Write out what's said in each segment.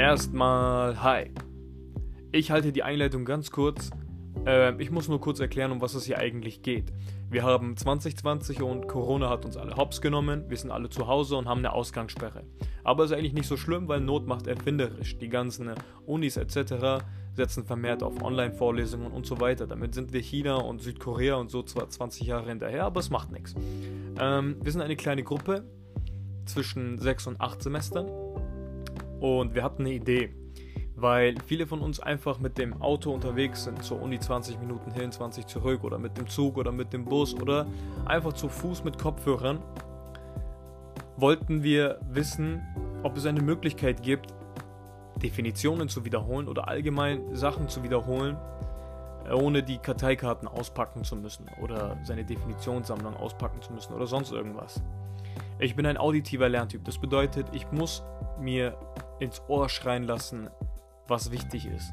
Erstmal hi. Ich halte die Einleitung ganz kurz. Äh, ich muss nur kurz erklären, um was es hier eigentlich geht. Wir haben 2020 und Corona hat uns alle hops genommen. Wir sind alle zu Hause und haben eine Ausgangssperre. Aber ist eigentlich nicht so schlimm, weil Not macht erfinderisch. Die ganzen Unis etc. setzen vermehrt auf Online-Vorlesungen und so weiter. Damit sind wir China und Südkorea und so zwar 20 Jahre hinterher, aber es macht nichts. Ähm, wir sind eine kleine Gruppe zwischen 6 und 8 Semestern und wir hatten eine Idee, weil viele von uns einfach mit dem Auto unterwegs sind, zur Uni 20 Minuten hin, 20 zurück oder mit dem Zug oder mit dem Bus oder einfach zu Fuß mit Kopfhörern, wollten wir wissen, ob es eine Möglichkeit gibt, Definitionen zu wiederholen oder allgemein Sachen zu wiederholen, ohne die Karteikarten auspacken zu müssen oder seine Definitionssammlung auspacken zu müssen oder sonst irgendwas. Ich bin ein auditiver Lerntyp. Das bedeutet, ich muss mir ins Ohr schreien lassen, was wichtig ist.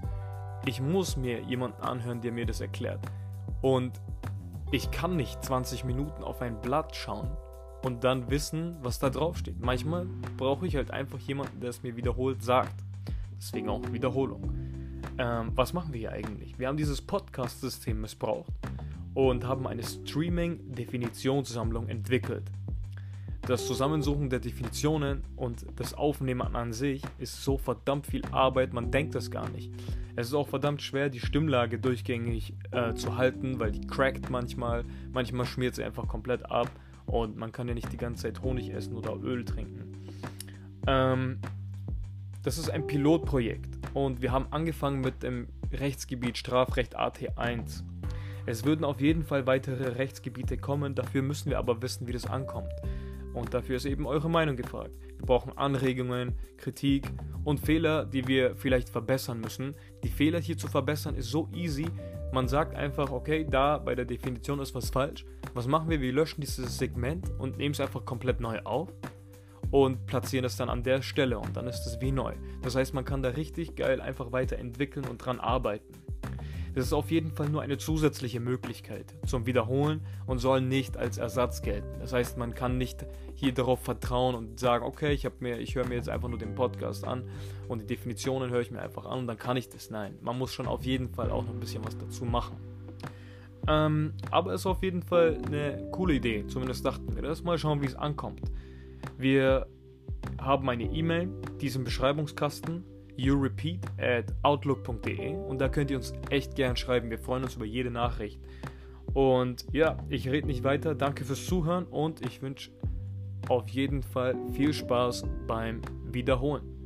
Ich muss mir jemanden anhören, der mir das erklärt. Und ich kann nicht 20 Minuten auf ein Blatt schauen und dann wissen, was da drauf steht. Manchmal brauche ich halt einfach jemanden, der es mir wiederholt sagt. Deswegen auch Wiederholung. Ähm, was machen wir hier eigentlich? Wir haben dieses Podcast-System missbraucht und haben eine Streaming-Definitionssammlung entwickelt. Das Zusammensuchen der Definitionen und das Aufnehmen an sich ist so verdammt viel Arbeit, man denkt das gar nicht. Es ist auch verdammt schwer, die Stimmlage durchgängig äh, zu halten, weil die crackt manchmal, manchmal schmiert sie einfach komplett ab und man kann ja nicht die ganze Zeit Honig essen oder Öl trinken. Ähm, das ist ein Pilotprojekt und wir haben angefangen mit dem Rechtsgebiet Strafrecht AT1. Es würden auf jeden Fall weitere Rechtsgebiete kommen, dafür müssen wir aber wissen, wie das ankommt. Und dafür ist eben eure Meinung gefragt. Wir brauchen Anregungen, Kritik und Fehler, die wir vielleicht verbessern müssen. Die Fehler hier zu verbessern ist so easy. Man sagt einfach, okay, da bei der Definition ist was falsch. Was machen wir? Wir löschen dieses Segment und nehmen es einfach komplett neu auf und platzieren es dann an der Stelle und dann ist es wie neu. Das heißt, man kann da richtig geil einfach weiterentwickeln und dran arbeiten. Das ist auf jeden Fall nur eine zusätzliche Möglichkeit zum Wiederholen und soll nicht als Ersatz gelten. Das heißt, man kann nicht hier darauf vertrauen und sagen, okay, ich, ich höre mir jetzt einfach nur den Podcast an und die Definitionen höre ich mir einfach an und dann kann ich das. Nein, man muss schon auf jeden Fall auch noch ein bisschen was dazu machen. Ähm, aber es ist auf jeden Fall eine coole Idee, zumindest dachten wir das. Mal schauen, wie es ankommt. Wir haben eine E-Mail, diesen Beschreibungskasten yourepeat at outlook.de und da könnt ihr uns echt gern schreiben. Wir freuen uns über jede Nachricht. Und ja, ich rede nicht weiter. Danke fürs Zuhören und ich wünsche auf jeden Fall viel Spaß beim Wiederholen.